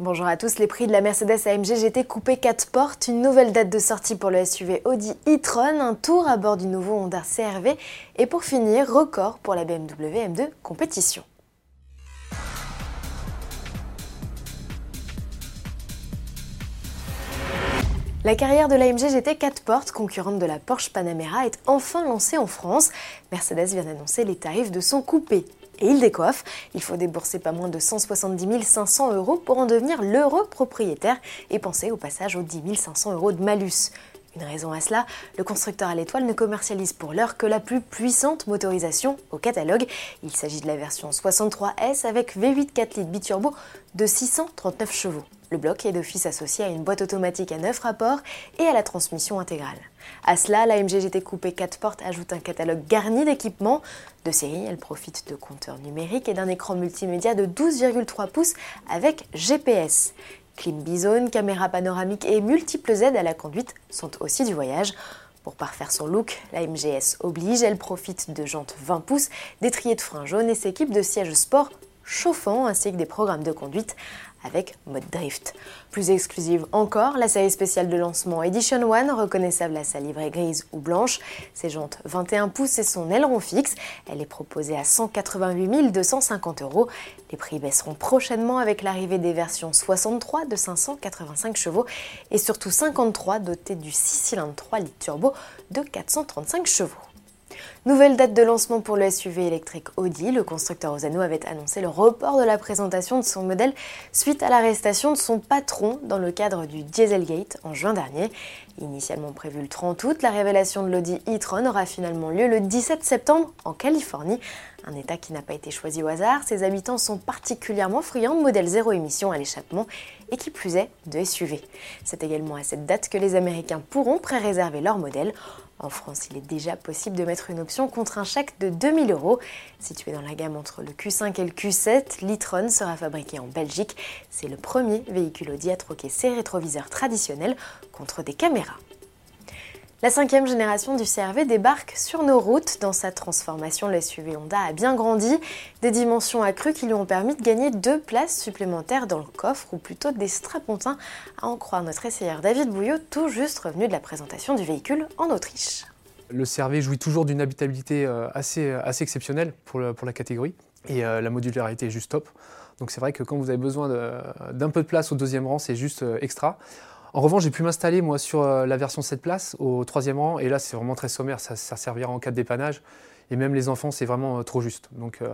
Bonjour à tous, les prix de la Mercedes AMG GT coupé 4 portes, une nouvelle date de sortie pour le SUV Audi e-tron, un tour à bord du nouveau Honda CRV et pour finir, record pour la BMW M2 compétition. La carrière de l'AMG GT 4 portes, concurrente de la Porsche Panamera, est enfin lancée en France. Mercedes vient d'annoncer les tarifs de son coupé et il décoiffe. Il faut débourser pas moins de 170 500 euros pour en devenir l'heureux propriétaire et penser au passage aux 10 500 euros de malus. Une raison à cela, le constructeur à l'étoile ne commercialise pour l'heure que la plus puissante motorisation au catalogue. Il s'agit de la version 63S avec V8 4 litres biturbo de 639 chevaux. Le bloc est d'office associé à une boîte automatique à 9 rapports et à la transmission intégrale. À cela, la MG Coupé 4 portes ajoute un catalogue garni d'équipements. De série, elle profite de compteurs numériques et d'un écran multimédia de 12,3 pouces avec GPS. Clim bizone, caméra panoramique et multiples aides à la conduite sont aussi du voyage. Pour parfaire son look, la MGS oblige, elle profite de jantes 20 pouces, d'étriers de frein jaune et s'équipe de sièges sport chauffants ainsi que des programmes de conduite avec mode drift. Plus exclusive encore, la série spéciale de lancement Edition 1, reconnaissable à sa livrée grise ou blanche, ses jantes 21 pouces et son aileron fixe. Elle est proposée à 188 250 euros. Les prix baisseront prochainement avec l'arrivée des versions 63 de 585 chevaux et surtout 53 dotées du 6 cylindres 3 litres turbo de 435 chevaux. Nouvelle date de lancement pour le SUV électrique Audi. Le constructeur Osano avait annoncé le report de la présentation de son modèle suite à l'arrestation de son patron dans le cadre du Dieselgate en juin dernier. Initialement prévu le 30 août, la révélation de l'Audi e-tron aura finalement lieu le 17 septembre en Californie. Un état qui n'a pas été choisi au hasard, ses habitants sont particulièrement friands de modèles zéro émission à l'échappement et qui plus est de SUV. C'est également à cette date que les Américains pourront pré-réserver leur modèle. En France, il est déjà possible de mettre une option contre un chèque de 2000 euros. Situé dans la gamme entre le Q5 et le Q7, l'e-tron sera fabriqué en Belgique. C'est le premier véhicule Audi à troquer ses rétroviseurs traditionnels contre des caméras. La cinquième génération du CRV débarque sur nos routes. Dans sa transformation, le SUV Honda a bien grandi, des dimensions accrues qui lui ont permis de gagner deux places supplémentaires dans le coffre, ou plutôt des strapontins, à en croire notre essayeur David Bouillot, tout juste revenu de la présentation du véhicule en Autriche. Le CRV jouit toujours d'une habitabilité euh, assez, assez exceptionnelle pour, la catégorie, et euh, la modularité est juste top. Donc c'est vrai que quand vous avez besoin d'un peu de place au deuxième rang, c'est juste euh, extra. En revanche, j'ai pu m'installer moi sur euh, la version 7 places au troisième rang et là c'est vraiment très sommaire, ça, servira en cas de dépannage et même les enfants c'est vraiment euh, trop juste. Donc euh,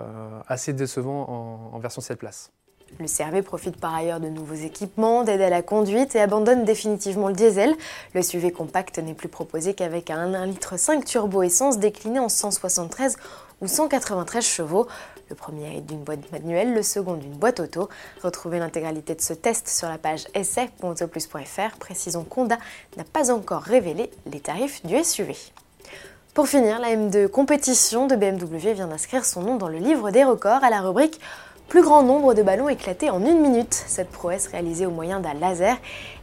assez décevant en, version 7 places. Le CRV profite par ailleurs de nouveaux équipements, d'aide à la conduite et abandonne définitivement le diesel. Le SUV compact n'est plus proposé qu'avec un 1,5 litre turbo essence décliné en 173 ou 193 chevaux. Le premier est d'une boîte manuelle, le second d'une boîte auto. Retrouvez l'intégralité de ce test sur la page essai.autoplus.fr. Précisons qu'Honda n'a pas encore révélé les tarifs du SUV. Pour finir, la M2 compétition de BMW vient d'inscrire son nom dans le livre des records à la rubrique plus grand nombre de ballons éclatés en une minute. Cette prouesse réalisée au moyen d'un laser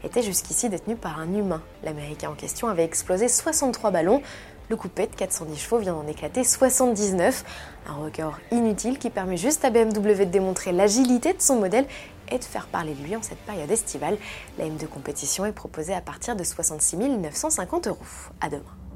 était jusqu'ici détenue par un humain. L'Américain en question avait explosé 63 ballons. Le coupé de 410 chevaux vient d'en éclater 79, un record inutile qui permet juste à BMW de démontrer l'agilité de son modèle et de faire parler de lui en cette période estivale. La M2 compétition est proposée à partir de 66 950 euros. À demain.